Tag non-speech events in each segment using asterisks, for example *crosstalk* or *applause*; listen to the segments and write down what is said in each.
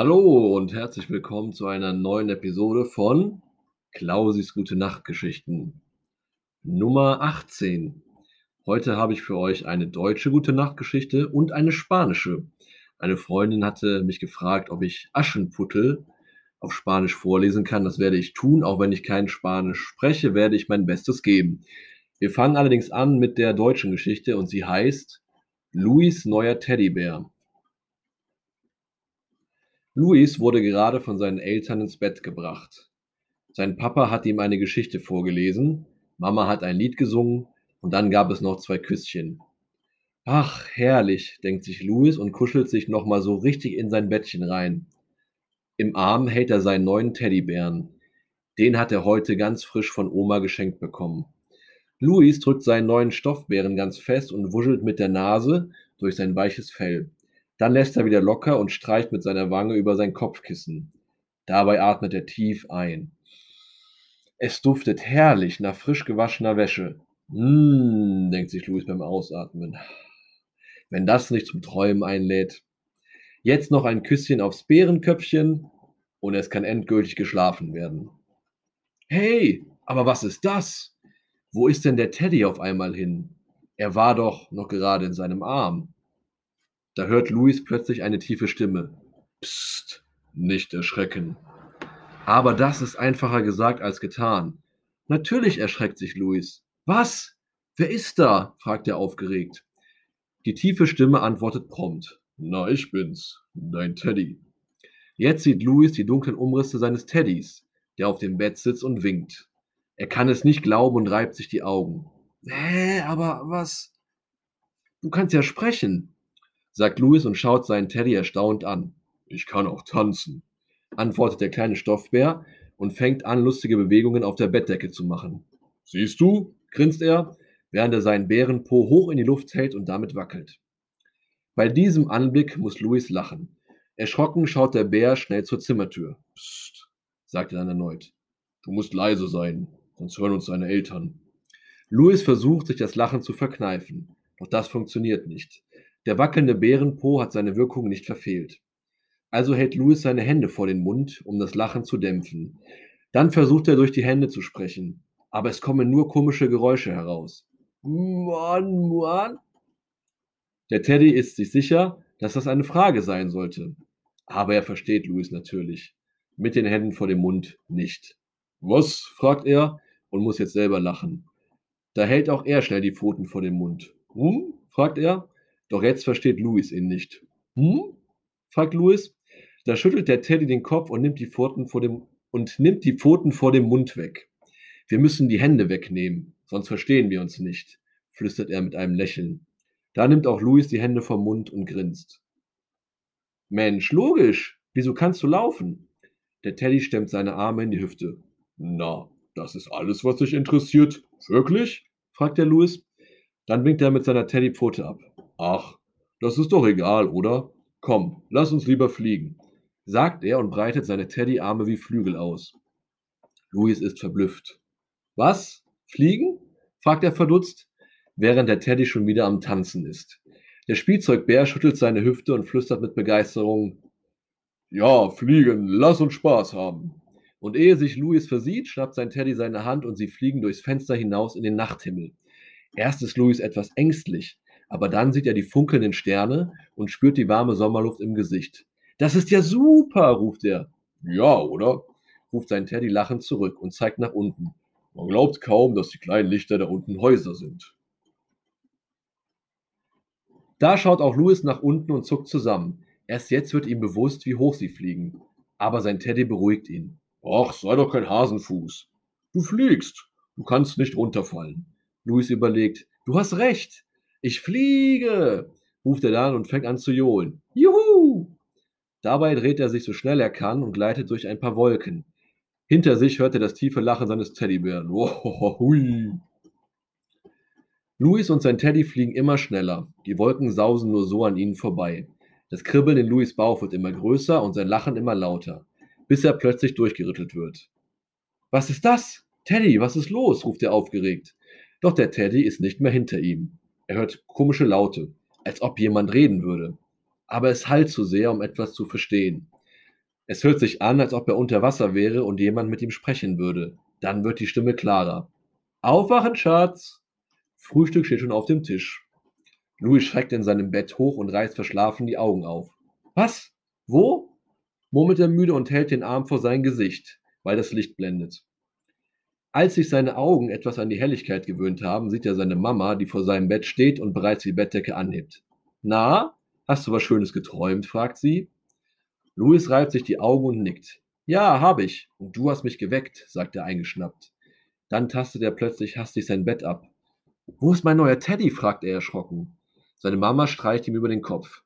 Hallo und herzlich willkommen zu einer neuen Episode von Klausis gute Nachtgeschichten. Nummer 18. Heute habe ich für euch eine deutsche gute Nachtgeschichte und eine spanische. Eine Freundin hatte mich gefragt, ob ich Aschenputtel auf Spanisch vorlesen kann. Das werde ich tun, auch wenn ich kein Spanisch spreche, werde ich mein Bestes geben. Wir fangen allerdings an mit der deutschen Geschichte und sie heißt Louis neuer Teddybär. Louis wurde gerade von seinen Eltern ins Bett gebracht. Sein Papa hat ihm eine Geschichte vorgelesen, Mama hat ein Lied gesungen und dann gab es noch zwei Küsschen. Ach, herrlich, denkt sich Louis und kuschelt sich nochmal so richtig in sein Bettchen rein. Im Arm hält er seinen neuen Teddybären. Den hat er heute ganz frisch von Oma geschenkt bekommen. Louis drückt seinen neuen Stoffbären ganz fest und wuschelt mit der Nase durch sein weiches Fell. Dann lässt er wieder locker und streicht mit seiner Wange über sein Kopfkissen. Dabei atmet er tief ein. Es duftet herrlich nach frisch gewaschener Wäsche. Hm, denkt sich Louis beim Ausatmen. Wenn das nicht zum Träumen einlädt. Jetzt noch ein Küsschen aufs Bärenköpfchen und es kann endgültig geschlafen werden. Hey, aber was ist das? Wo ist denn der Teddy auf einmal hin? Er war doch noch gerade in seinem Arm. Da hört Louis plötzlich eine tiefe Stimme. Psst, nicht erschrecken. Aber das ist einfacher gesagt als getan. Natürlich erschreckt sich Louis. Was? Wer ist da? fragt er aufgeregt. Die tiefe Stimme antwortet prompt. Na, ich bin's, dein Teddy. Jetzt sieht Louis die dunklen Umrisse seines Teddys, der auf dem Bett sitzt und winkt. Er kann es nicht glauben und reibt sich die Augen. Hä, aber was? Du kannst ja sprechen, sagt Louis und schaut seinen Teddy erstaunt an. Ich kann auch tanzen, antwortet der kleine Stoffbär und fängt an, lustige Bewegungen auf der Bettdecke zu machen. Siehst du, grinst er, während er seinen Bärenpo hoch in die Luft hält und damit wackelt. Bei diesem Anblick muss Louis lachen. Erschrocken schaut der Bär schnell zur Zimmertür. Psst, sagt er dann erneut. Du musst leise sein, sonst hören uns deine Eltern. Louis versucht, sich das Lachen zu verkneifen, doch das funktioniert nicht. Der wackelnde Bärenpo hat seine Wirkung nicht verfehlt. Also hält Louis seine Hände vor den Mund, um das Lachen zu dämpfen. Dann versucht er durch die Hände zu sprechen, aber es kommen nur komische Geräusche heraus. Mann, Mann, der Teddy ist sich sicher, dass das eine Frage sein sollte. Aber er versteht Louis natürlich. Mit den Händen vor dem Mund nicht. Was? fragt er und muss jetzt selber lachen. Da hält auch er schnell die Pfoten vor dem Mund. Hm? fragt er. Doch jetzt versteht Louis ihn nicht. Hm? fragt Louis. Da schüttelt der Teddy den Kopf und nimmt die Pfoten vor dem und nimmt die Pfoten vor dem Mund weg. Wir müssen die Hände wegnehmen, sonst verstehen wir uns nicht, flüstert er mit einem Lächeln. Da nimmt auch Louis die Hände vom Mund und grinst. Mensch, logisch. Wieso kannst du laufen? Der Teddy stemmt seine Arme in die Hüfte. Na, das ist alles, was dich interessiert. Wirklich? fragt der Louis. Dann winkt er mit seiner Teddypfote ab. Ach, das ist doch egal, oder? Komm, lass uns lieber fliegen, sagt er und breitet seine Teddyarme wie Flügel aus. Louis ist verblüfft. Was? Fliegen? fragt er verdutzt während der Teddy schon wieder am Tanzen ist. Der Spielzeugbär schüttelt seine Hüfte und flüstert mit Begeisterung: Ja, fliegen, lass uns Spaß haben. Und ehe sich Louis versieht, schnappt sein Teddy seine Hand und sie fliegen durchs Fenster hinaus in den Nachthimmel. Erst ist Louis etwas ängstlich, aber dann sieht er die funkelnden Sterne und spürt die warme Sommerluft im Gesicht. Das ist ja super, ruft er. Ja, oder? ruft sein Teddy lachend zurück und zeigt nach unten. Man glaubt kaum, dass die kleinen Lichter da unten Häuser sind. Da schaut auch Louis nach unten und zuckt zusammen. Erst jetzt wird ihm bewusst, wie hoch sie fliegen. Aber sein Teddy beruhigt ihn. Ach, sei doch kein Hasenfuß. Du fliegst. Du kannst nicht runterfallen. Louis überlegt. Du hast recht. Ich fliege, ruft er dann und fängt an zu johlen. Juhu! Dabei dreht er sich so schnell er kann und gleitet durch ein paar Wolken. Hinter sich hört er das tiefe Lachen seines Teddybären. *laughs* Wow, hui. Louis und sein Teddy fliegen immer schneller, die Wolken sausen nur so an ihnen vorbei. Das Kribbeln in Louis Bauch wird immer größer und sein Lachen immer lauter, bis er plötzlich durchgerüttelt wird. Was ist das? Teddy, was ist los? ruft er aufgeregt. Doch der Teddy ist nicht mehr hinter ihm. Er hört komische Laute, als ob jemand reden würde. Aber es hallt zu sehr, um etwas zu verstehen. Es hört sich an, als ob er unter Wasser wäre und jemand mit ihm sprechen würde. Dann wird die Stimme klarer. Aufwachen, Schatz! Frühstück steht schon auf dem Tisch. Louis schreckt in seinem Bett hoch und reißt verschlafen die Augen auf. Was? Wo? murmelt er müde und hält den Arm vor sein Gesicht, weil das Licht blendet. Als sich seine Augen etwas an die Helligkeit gewöhnt haben, sieht er seine Mama, die vor seinem Bett steht und bereits die Bettdecke anhebt. Na, hast du was Schönes geträumt? fragt sie. Louis reibt sich die Augen und nickt. Ja, hab ich. Und du hast mich geweckt, sagt er eingeschnappt. Dann tastet er plötzlich hastig sein Bett ab. Wo ist mein neuer Teddy? fragt er erschrocken. Seine Mama streicht ihm über den Kopf.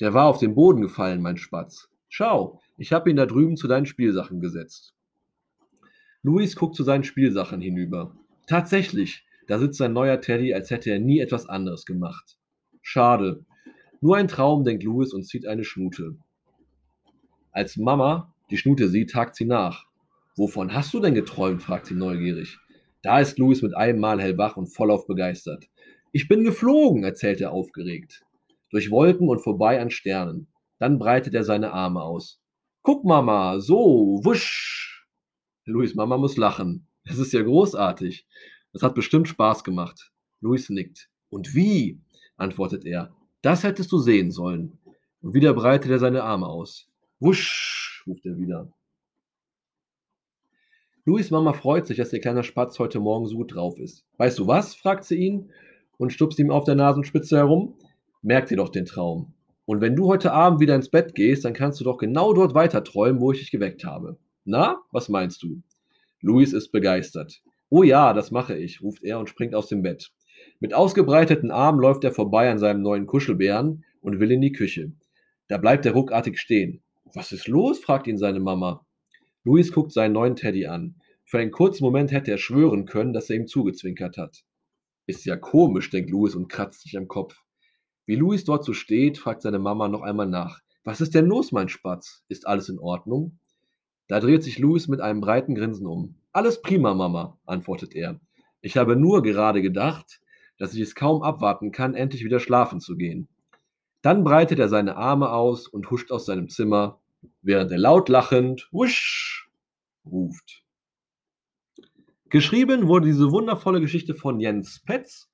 Der war auf den Boden gefallen, mein Spatz. Schau, ich habe ihn da drüben zu deinen Spielsachen gesetzt. Luis guckt zu seinen Spielsachen hinüber. Tatsächlich, da sitzt sein neuer Teddy, als hätte er nie etwas anderes gemacht. Schade. Nur ein Traum, denkt Louis und zieht eine Schnute. Als Mama die Schnute sieht, tagt sie nach. Wovon hast du denn geträumt? fragt sie neugierig. Da ist Louis mit einem Mal hellwach und vollauf begeistert. Ich bin geflogen, erzählt er aufgeregt. Durch Wolken und vorbei an Sternen. Dann breitet er seine Arme aus. Guck, Mama, so, wusch. Luis Mama muss lachen. Das ist ja großartig. Das hat bestimmt Spaß gemacht. Luis nickt. Und wie? antwortet er. Das hättest du sehen sollen. Und wieder breitet er seine Arme aus. Wusch, ruft er wieder. Louis Mama freut sich, dass ihr kleiner Spatz heute Morgen so gut drauf ist. Weißt du was? fragt sie ihn und stupst ihm auf der Nasenspitze herum. Merkt ihr doch den Traum. Und wenn du heute Abend wieder ins Bett gehst, dann kannst du doch genau dort weiter träumen, wo ich dich geweckt habe. Na, was meinst du? Luis ist begeistert. Oh ja, das mache ich, ruft er und springt aus dem Bett. Mit ausgebreiteten Armen läuft er vorbei an seinem neuen Kuschelbären und will in die Küche. Da bleibt er ruckartig stehen. Was ist los? fragt ihn seine Mama. Luis guckt seinen neuen Teddy an. Für einen kurzen Moment hätte er schwören können, dass er ihm zugezwinkert hat. Ist ja komisch, denkt Luis und kratzt sich am Kopf. Wie Luis dort so steht, fragt seine Mama noch einmal nach. Was ist denn los, mein Spatz? Ist alles in Ordnung? Da dreht sich Luis mit einem breiten Grinsen um. Alles prima, Mama, antwortet er. Ich habe nur gerade gedacht, dass ich es kaum abwarten kann, endlich wieder schlafen zu gehen. Dann breitet er seine Arme aus und huscht aus seinem Zimmer, während er laut lachend Wusch ruft. Geschrieben wurde diese wundervolle Geschichte von Jens Petz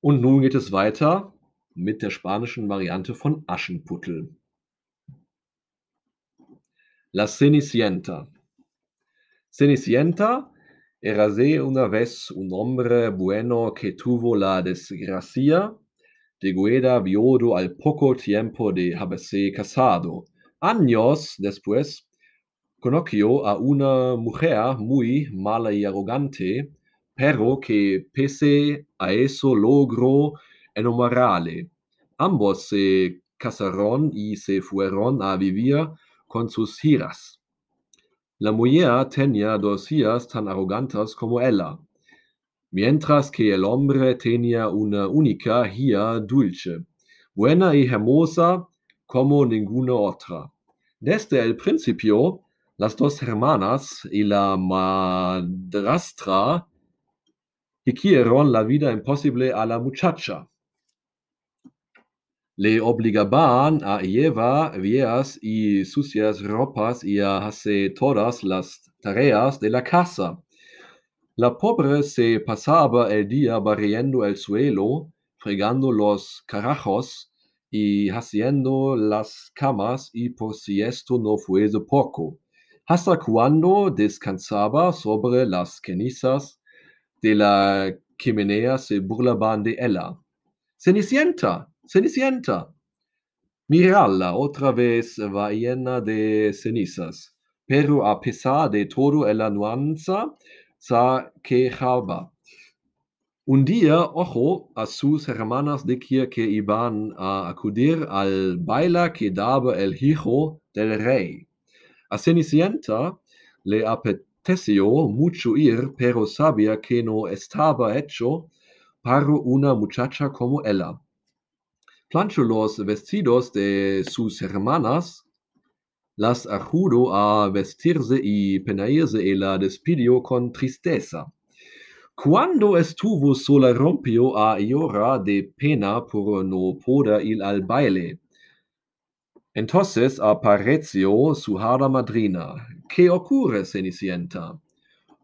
und nun geht es weiter mit der spanischen Variante von Aschenputtel. La Cenicienta. Cenicienta erase una vez un hombre bueno que tuvo la desgracia de gueda viudo al poco tiempo de haberse casado. Años después, conoció a una mujer muy mala y arrogante pero que pese a eso logró enamorarle. Ambos se casaron y se fueron a vivir con sus hijas. La mujer tenía dos hijas tan arrogantes como ella, mientras que el hombre tenía una única hija dulce, buena y hermosa como ninguna otra. Desde el principio, las dos hermanas y la madrastra hicieron la vida imposible a la muchacha. Le obligaban a llevar viejas y sucias ropas y a hacer todas las tareas de la casa. La pobre se pasaba el día barriendo el suelo, fregando los carajos y haciendo las camas y por si esto no fuese poco, hasta cuando descansaba sobre las cenizas de la chimenea se burlaban de ella. Cenicienta, Cenicienta. Miralla otra vez va llena de cenizas, pero a pesar de todo el anuanza se quejaba. Un día, ojo a sus hermanas de que iban a acudir al baile que daba el hijo del rey. A Cenicienta le Teseo mucho ir, pero sabía que no estaba hecho para una muchacha como ella. Planchó los vestidos de sus hermanas, las ayudó a vestirse y peinarse y la despidió con tristeza. Cuando estuvo sola rompió a llorar de pena por no poder ir al baile. Entonces apareció su hada madrina. ¿Qué ocurre, Cenicienta?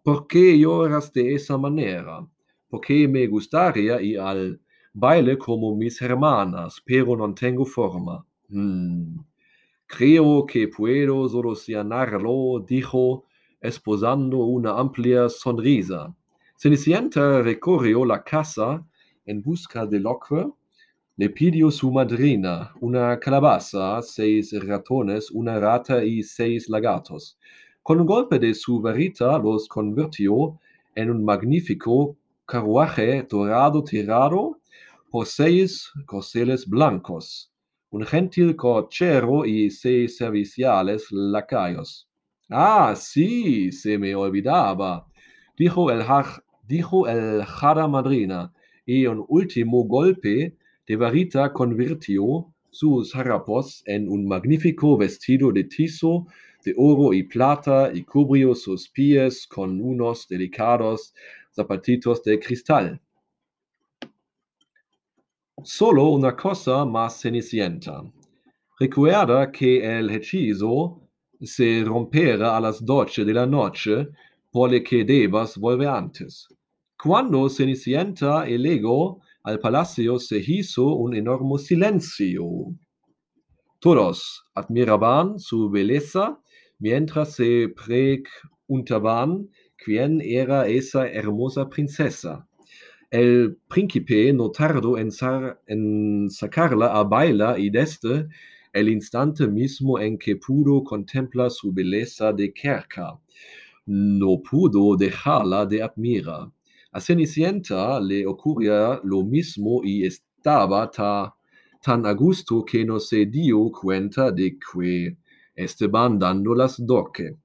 ¿Por qué lloras de esa manera? Porque me gustaría ir al baile como mis hermanas, pero no tengo forma. Hmm. Creo que puedo solucionarlo, dijo, esposando una amplia sonrisa. Cenicienta recorrió la casa en busca del ocre le pidió su madrina una calabaza, seis ratones, una rata y seis lagartos. Con un golpe de su varita los convirtió en un magnífico carruaje dorado tirado por seis corceles blancos, un gentil cochero y seis serviciales lacayos. Ah, sí, se me olvidaba, dijo el, dijo el jada madrina, y un último golpe de varita convirtió sus harapos en un magnífico vestido de tizo de oro y plata y cubrió sus pies con unos delicados zapatitos de cristal. Solo una cosa más cenicienta. Recuerda que el hechizo se romperá a las doce de la noche, por lo que debas volver antes. Cuando Cenicienta y Lego al palacio se hizo un enorme silencio. Todos admiraban su belleza mientras se preguntaban quien era esa hermosa princesa. El príncipe no tardó en, sar, en sacarla a baila y desde el instante mismo en que pudo contemplar su belleza de cerca. No pudo dejarla de admirar. A Cenicienta le ocurría lo mismo y estaba ta, tan a gusto que no se dio cuenta de que estaban dando las doque.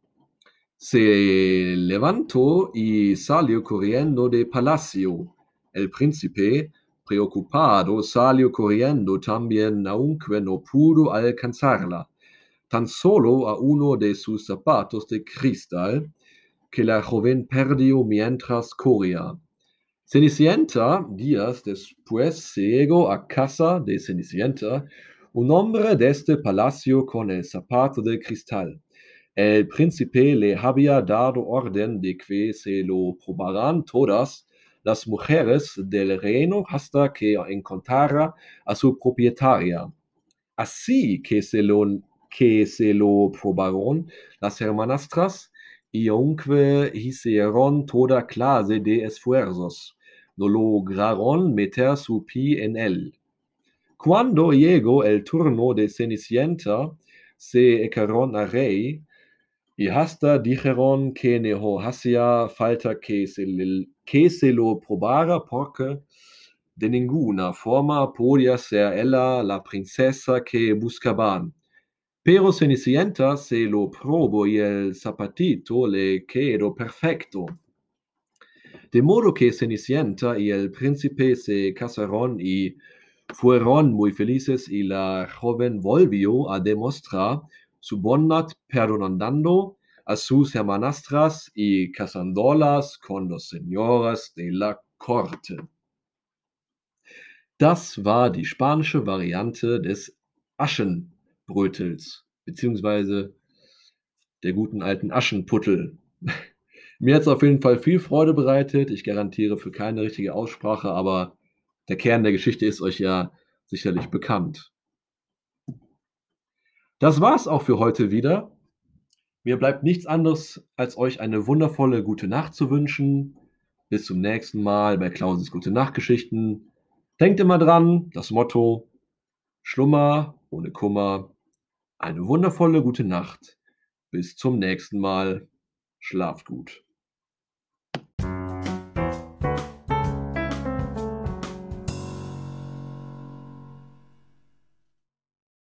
Se levantó y salió corriendo de palacio. El príncipe, preocupado, salió corriendo también, aunque no pudo alcanzarla, tan solo a uno de sus zapatos de cristal, que la joven perdió mientras corría. Cenicienta, días después, llegó a casa de Cenicienta un hombre de este palacio con el zapato de cristal. El príncipe le había dado orden de que se lo probaran todas las mujeres del reino hasta que encontrara a su propietaria. Así que se lo, que se lo probaron las hermanastras y aunque hicieron toda clase de esfuerzos, no lograron meter su pie en él. Cuando llegó el turno de Cenicienta, se echaron a rey y hasta dijeron que no hacía falta que se, que se lo probara porque de ninguna forma podía ser ella la princesa que buscaban. Pero Cenicienta se lo probó y el zapatito le quedó perfecto. De modo que Cenicienta y el príncipe se casaron y fueron muy felices y la joven volvió a demostrar su bondad perdonando a sus hermanastras y casándolas con los señores de la corte. Das war die spanische Variante des Aschen Brötels, beziehungsweise der guten alten Aschenputtel. *laughs* Mir hat es auf jeden Fall viel Freude bereitet. Ich garantiere für keine richtige Aussprache, aber der Kern der Geschichte ist euch ja sicherlich bekannt. Das war's auch für heute wieder. Mir bleibt nichts anderes, als euch eine wundervolle gute Nacht zu wünschen. Bis zum nächsten Mal bei Klauses Gute Nachtgeschichten. Denkt immer dran, das Motto: Schlummer ohne Kummer eine wundervolle gute Nacht. Bis zum nächsten Mal. Schlaft gut.